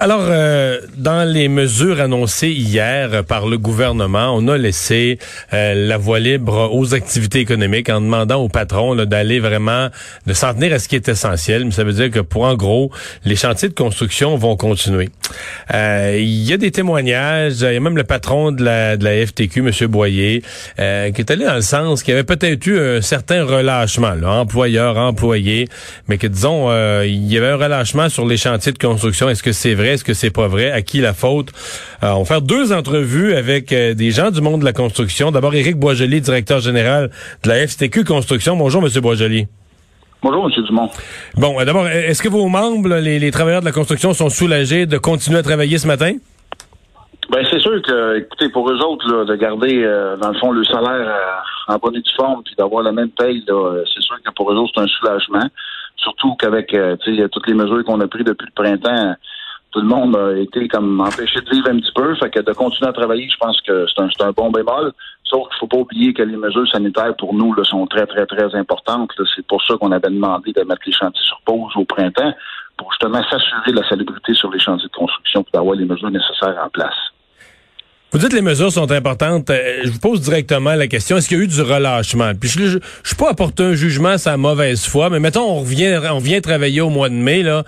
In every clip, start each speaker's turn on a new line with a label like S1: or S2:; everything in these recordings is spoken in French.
S1: Alors, euh, dans les mesures annoncées hier par le gouvernement, on a laissé euh, la voie libre aux activités économiques en demandant aux patrons d'aller vraiment, de s'en tenir à ce qui est essentiel. Mais ça veut dire que pour en gros, les chantiers de construction vont continuer. Euh, il y a des témoignages, il y a même le patron de la, de la FTQ, M. Boyer, qui est allé dans le sens qu'il y avait peut-être eu un certain relâchement, là, employeur, employé, mais que disons, il y avait un relâchement sur les chantiers de construction. Est-ce que c'est vrai? Est-ce que c'est pas vrai? À qui la faute? Euh, on va faire deux entrevues avec euh, des gens du monde de la construction. D'abord, Éric Boisjoli, directeur général de la FTQ Construction. Bonjour, Monsieur Boisjoli.
S2: Bonjour, M. Dumont.
S1: Bon, euh, d'abord, est-ce que vos membres, les, travailleurs de la construction, sont soulagés de continuer à travailler ce matin?
S2: Ben c'est sûr que, écoutez, pour eux autres, de garder, dans le fond, le salaire en bonne et due forme, puis d'avoir la même paye, c'est sûr que pour eux autres, c'est un soulagement. Surtout qu'avec toutes les mesures qu'on a prises depuis le printemps, tout le monde a été comme empêché de vivre un petit peu. Fait que de continuer à travailler, je pense que c'est un, un, bon bémol. Sauf qu'il faut pas oublier que les mesures sanitaires pour nous sont très, très, très importantes. C'est pour ça qu'on avait demandé de mettre les chantiers sur pause au printemps, pour justement s'assurer de la salubrité sur les chantiers de construction pour avoir les mesures nécessaires en place.
S1: Vous dites que les mesures sont importantes. Euh, je vous pose directement la question est-ce qu'il y a eu du relâchement? Puis je, je, suis pas apporter un jugement à mauvaise foi, mais mettons on revient, on vient travailler au mois de mai là.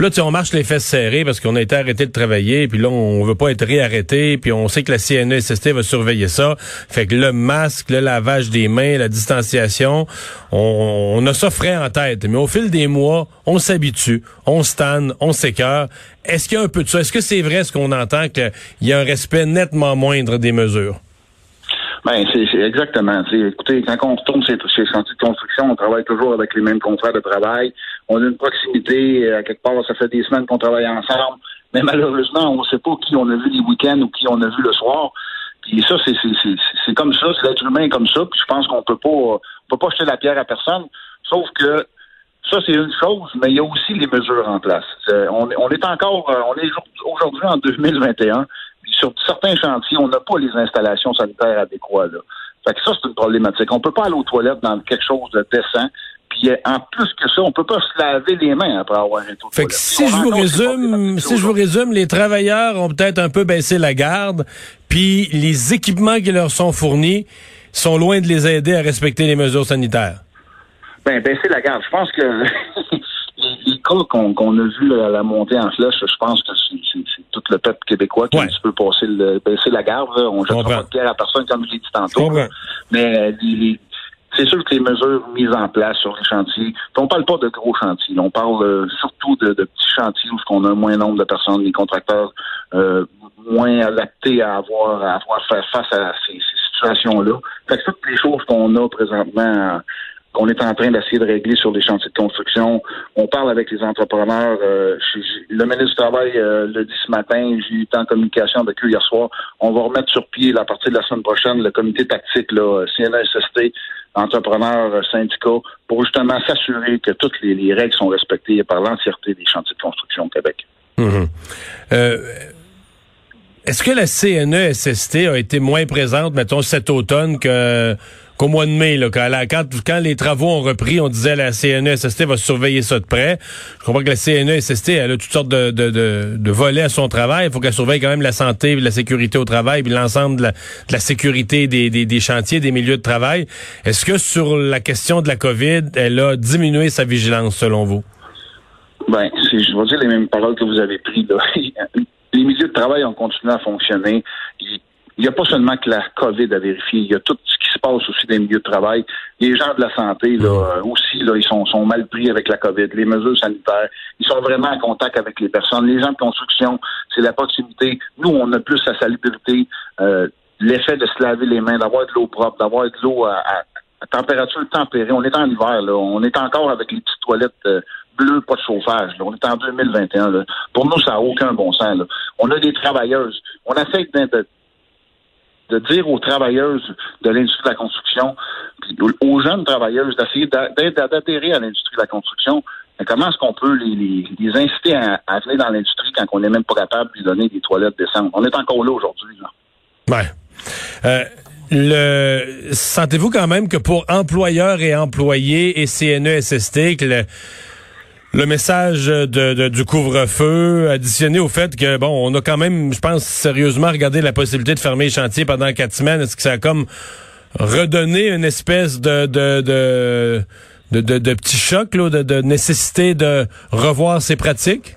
S1: Puis là, tu on marche les fesses serrées parce qu'on a été arrêté de travailler, puis là, on veut pas être réarrêté, puis on sait que la CNESST va surveiller ça. Fait que le masque, le lavage des mains, la distanciation, on, a ça frais en tête. Mais au fil des mois, on s'habitue, on stanne, on s'écœure. Est-ce qu'il y a un peu de ça? Est-ce que c'est vrai ce qu'on entend qu'il y a un respect nettement moindre des mesures?
S2: Ben, c'est exactement. écoutez, quand on retourne chez, chez chantiers de construction, on travaille toujours avec les mêmes contrats de travail. On a une proximité. À euh, quelque part, ça fait des semaines qu'on travaille ensemble. Mais malheureusement, on ne sait pas qui on a vu les week-ends ou qui on a vu le soir. Puis ça, c'est comme ça. C'est l'être humain comme ça. Puis je pense qu'on peut pas, on peut pas jeter la pierre à personne. Sauf que ça, c'est une chose, mais il y a aussi les mesures en place. On, on est encore, euh, on est aujourd'hui en 2021 sur certains chantiers, on n'a pas les installations sanitaires adéquates. Là. Fait que ça, c'est une problématique. On peut pas aller aux toilettes dans quelque chose de décent. Puis en plus que ça, on peut pas se laver les mains après avoir un
S1: Fait que si je vous résume, si je vous résume, les travailleurs ont peut-être un peu baissé la garde, puis les équipements qui leur sont fournis sont loin de les aider à respecter les mesures sanitaires.
S2: Ben baisser la garde, je pense que les, cas qu'on a vus à la montée en flèche, je pense que c'est tout le peuple québécois qui a un petit peu passé le, baisser la garde. On ne jette pas de pierre à personne, comme je l'ai dit tantôt. Mais euh, c'est mesures mises en place sur les chantiers, on parle pas de gros chantiers, on parle euh, surtout de, petits chantiers où on a un moins nombre de personnes, les contracteurs euh, moins adaptés à avoir à avoir faire face à ces, situations-là. Fait que toutes les choses qu'on a présentement qu'on est en train d'essayer de régler sur les chantiers de construction. On parle avec les entrepreneurs. Euh, le ministre du Travail euh, le dit ce matin, j'ai eu en communication avec eux hier soir. On va remettre sur pied, à partir de la semaine prochaine, le comité tactique, là, CNSST, entrepreneurs, euh, syndicats, pour justement s'assurer que toutes les, règles sont respectées par l'entièreté des chantiers de construction au Québec.
S1: Mhm. Est-ce que la CNESST a été moins présente, mettons, cet automne que qu'au mois de mai, là, quand, les travaux ont repris, on disait la CNESST va surveiller ça de près. Je comprends que la CNESST, elle a toutes sortes de, de, de, volets à son travail. Il faut qu'elle surveille quand même la santé, la sécurité au travail, puis l'ensemble de la, sécurité des, des, des, chantiers, des milieux de travail. Est-ce que sur la question de la COVID, elle a diminué sa vigilance, selon vous?
S2: Ben, je vais dire les mêmes paroles que vous avez prises. les milieux de travail ont continué à fonctionner. Il n'y a pas seulement que la COVID à vérifier, il y a tout ce qui se passe aussi dans les milieux de travail. Les gens de la santé, là, mmh. euh, aussi, là, ils sont, sont mal pris avec la COVID, les mesures sanitaires. Ils sont vraiment en contact avec les personnes. Les gens de construction, c'est la proximité. Nous, on a plus la salubrité, euh, l'effet de se laver les mains, d'avoir de l'eau propre, d'avoir de l'eau à, température tempérée. On est en hiver, là. On est encore avec les petites toilettes euh, bleues, pas de chauffage. Là. On est en 2021. Là. Pour nous, ça n'a aucun bon sens. Là. On a des travailleuses. On essaie de, de dire aux travailleuses de l'industrie de la construction, aux jeunes travailleuses, d'essayer d'adhérer à l'industrie de la construction. Mais comment est-ce qu'on peut les, inciter à, à, venir dans l'industrie quand on n'est même pas capable de lui donner des toilettes décentes? On est encore là aujourd'hui.
S1: Ouais. Euh, Le sentez-vous quand même que pour employeurs et employés et CNESST, que le, le message de, du couvre-feu, additionné au fait que, bon, on a quand même, je pense, sérieusement regardé la possibilité de fermer les chantiers pendant quatre semaines. Est-ce que ça a comme redonné une espèce de, de, de, de, de, petit choc, là, de, de nécessité de revoir ces pratiques?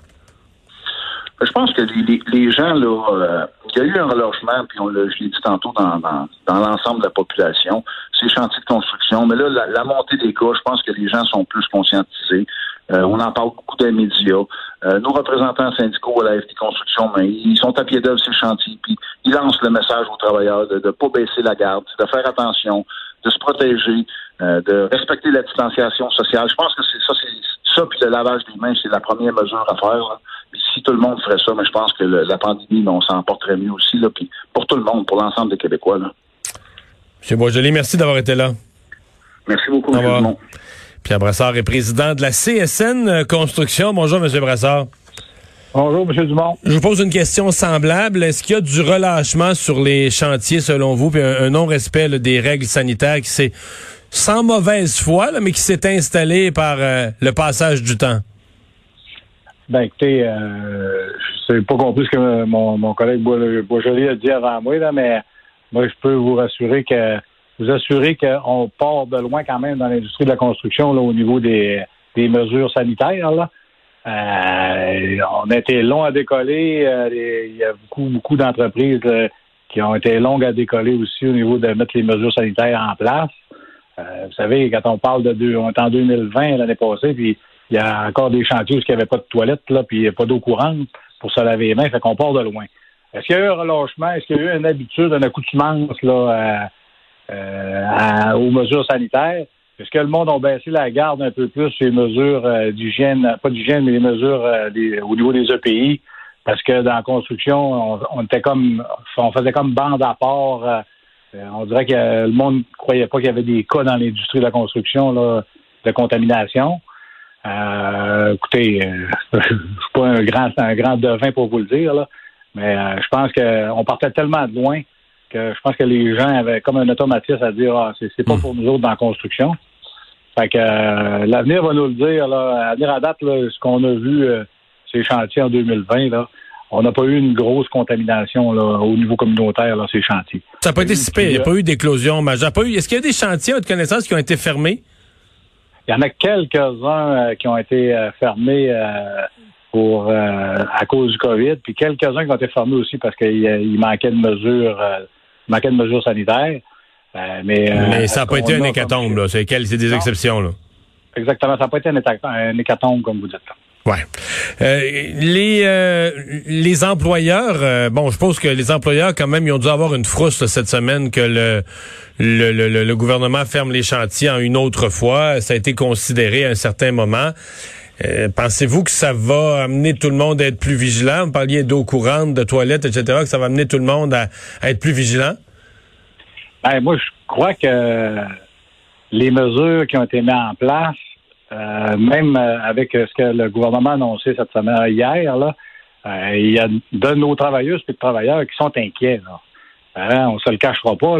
S2: Je pense que les, les gens, là, euh, il y a eu un relogement, puis on l'a, je l'ai dit tantôt, dans, dans, dans l'ensemble de la population, ces chantiers de construction. Mais là, la, la, montée des cas, je pense que les gens sont plus conscientisés. Euh, on en parle beaucoup dans les médias. Euh, nos représentants syndicaux à la FT Construction, mais ils sont à pied d'œuvre ces chantiers, puis ils lancent le message aux travailleurs de ne pas baisser la garde, de faire attention, de se protéger, euh, de respecter la distanciation sociale. Je pense que c'est ça, c'est ça, puis le lavage des mains, c'est la première mesure à faire. si tout le monde ferait ça, mais je pense que la pandémie, on s'en porterait mieux aussi, là, puis pour tout le monde, pour l'ensemble des Québécois. Là.
S1: M. Boisjoli, merci d'avoir été là.
S2: Merci beaucoup, M.
S1: Pierre Brassard est président de la CSN Construction. Bonjour, M. Brassard.
S3: Bonjour, M. Dumont.
S1: Je vous pose une question semblable. Est-ce qu'il y a du relâchement sur les chantiers, selon vous, puis un, non-respect des règles sanitaires qui s'est, sans mauvaise foi, mais qui s'est installé par euh, le passage du temps?
S3: Ben, écoutez, euh, je sais pas compris ce que mon, mon collègue Boisjoli a dit avant moi, là, mais moi, je peux vous rassurer que vous assurer qu'on part de loin quand même dans l'industrie de la construction là, au niveau des, des mesures sanitaires. Là. Euh, on a été long à décoller. Euh, il y a beaucoup, beaucoup d'entreprises euh, qui ont été longues à décoller aussi au niveau de mettre les mesures sanitaires en place. vous savez, quand on parle de deux, on est en 2020 l'année passée, puis il y a encore des chantiers où il n'y avait pas de toilettes, là, puis il n'y a pas d'eau courante pour se laver les mains, fait qu'on part de loin. Est-ce qu'il y a eu un relâchement? Est-ce qu'il y a eu une habitude, une accoutumance là, euh, aux mesures sanitaires. Est-ce que le monde a baissé la garde un peu plus sur les mesures euh, d'hygiène, pas d'hygiène, mais les mesures euh, au niveau des EPI? Parce que dans la construction, on, était comme, on faisait comme bande à part. on dirait que le monde ne croyait pas qu'il y avait des cas dans l'industrie de la construction là, de contamination. écoutez, je suis pas un grand, un grand devin pour vous le dire, là, mais je pense qu'on partait tellement de loin je pense que les gens avaient comme un automatisme à dire ah, c'est pas hmm. pour nous autres dans la construction. Fait que euh, l'avenir va nous le dire. Là, à dire à date, ce qu'on a vu euh, ces chantiers en 2020, là, on n'a pas eu une grosse contamination là, au niveau communautaire, là, ces chantiers.
S1: Ça n'a pas été si Il n'y a pas eu d'éclosion majeure. Est-ce qu'il y a des chantiers, à votre connaissance, qui ont été fermés?
S3: Il y en a quelques-uns euh, qui ont été fermés pour à cause du COVID, puis quelques-uns qui ont été fermés aussi parce qu'il manquait de mesures manquait de mesures sanitaires.
S1: Euh, mais, euh, mais ça n'a pas été un hécatombe, là. C'est, des exceptions, là.
S3: Exactement. Ça n'a pas été un, hécatombe, comme vous dites.
S1: Ouais. Euh, les les employeurs, bon, je pense que les employeurs quand même, ils ont dû avoir une frousse cette semaine que le, le, le, le gouvernement ferme les chantiers en une autre fois. Ça a été considéré à un certain moment. Pensez-vous que ça va amener tout le monde à être plus vigilant? Vous parliez d'eau courante, de toilettes, etc., que ça va amener tout le monde à être plus vigilant?
S3: Ben, moi, je crois que les mesures qui ont été mises en place, euh, même euh, avec ce que le gouvernement a annoncé cette semaine, hier, là, euh, il y a de nos travailleuses et de travailleurs qui sont inquiets. Là. Hein, on se le cachera pas.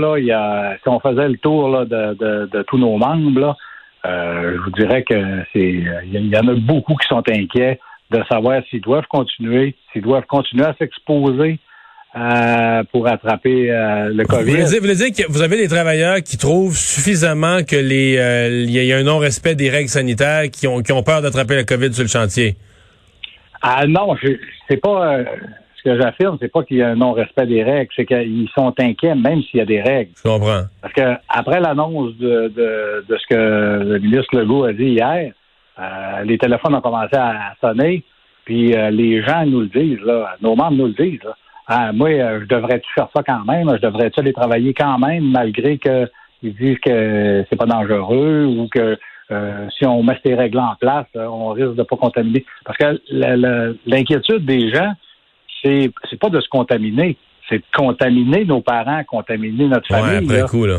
S3: Si on faisait le tour de, tous nos membres, je vous dirais que c'est il y en a beaucoup qui sont inquiets de savoir s'ils doivent continuer, s'ils doivent continuer à s'exposer euh, pour attraper euh, le COVID. Vous
S1: voulez, dire, que vous avez des travailleurs qui trouvent suffisamment que les euh, il y a un non-respect des règles sanitaires qui ont qui ont peur d'attraper le COVID sur le chantier?
S3: Ah non, c'est pas que j'affirme, c'est pas qu'il y a un non-respect des règles, c'est qu'ils sont inquiets même s'il y a des règles.
S1: Je comprends.
S3: Parce que après l'annonce de, de, de, ce que le ministre Legault a dit hier, les téléphones ont commencé à sonner, puis les gens nous le disent, là, nos membres nous le disent. Là. Ah, moi, euh, je devrais-tu faire ça quand même? Je devrais-tu aller travailler quand même, malgré qu'ils disent que c'est pas dangereux ou que euh, si on met ces règles en place, euh, on risque de pas contaminer? Parce que l'inquiétude des gens, c'est c'est pas de se contaminer, c'est de contaminer nos parents, contaminer notre famille.
S1: Après coup, là.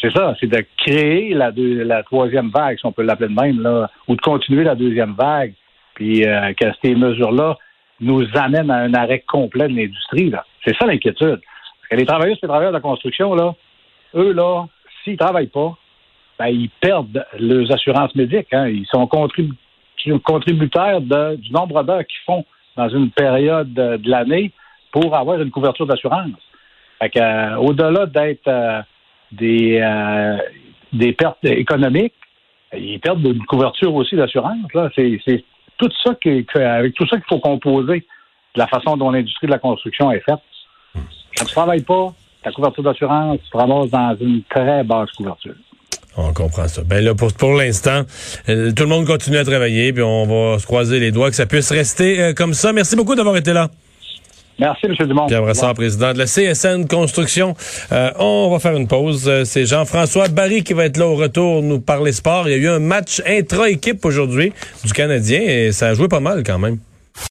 S3: C'est ça, c'est de créer la, la troisième vague, si on peut l'appeler de même, là, ou de continuer la deuxième vague, puis que ces mesures-là nous amène à un arrêt complet de l'industrie. C'est ça l'inquiétude. Parce que les travailleurs et les travailleurs de la construction, là, eux, là, s'ils travaillent pas, ben, ils perdent leurs assurances médicales. Hein. Ils sont contributeurs du nombre d'heures qu'ils font dans une période de, l'année pour avoir une couverture d'assurance. Euh, au-delà d'être euh, des, euh, des pertes économiques, ils perdent une couverture aussi d'assurance. C'est tout ça qui, avec tout ça qu'il faut composer de la façon dont l'industrie de la construction est faite. Quand tu travailles pas, ta couverture d'assurance, tu te ramasses dans une très basse couverture.
S1: On comprend ça. Ben là, pour, pour l'instant, euh, tout le monde continue à travailler, puis on va se croiser les doigts que ça puisse rester euh, comme ça. Merci beaucoup d'avoir été là.
S3: Merci, M. Dumont.
S1: Pierre Brassard, président de la CSN Construction. Euh, on va faire une pause. C'est Jean-François Barry qui va être là au retour nous parler sport. Il y a eu un match intra-équipe aujourd'hui du Canadien et ça a joué pas mal quand même.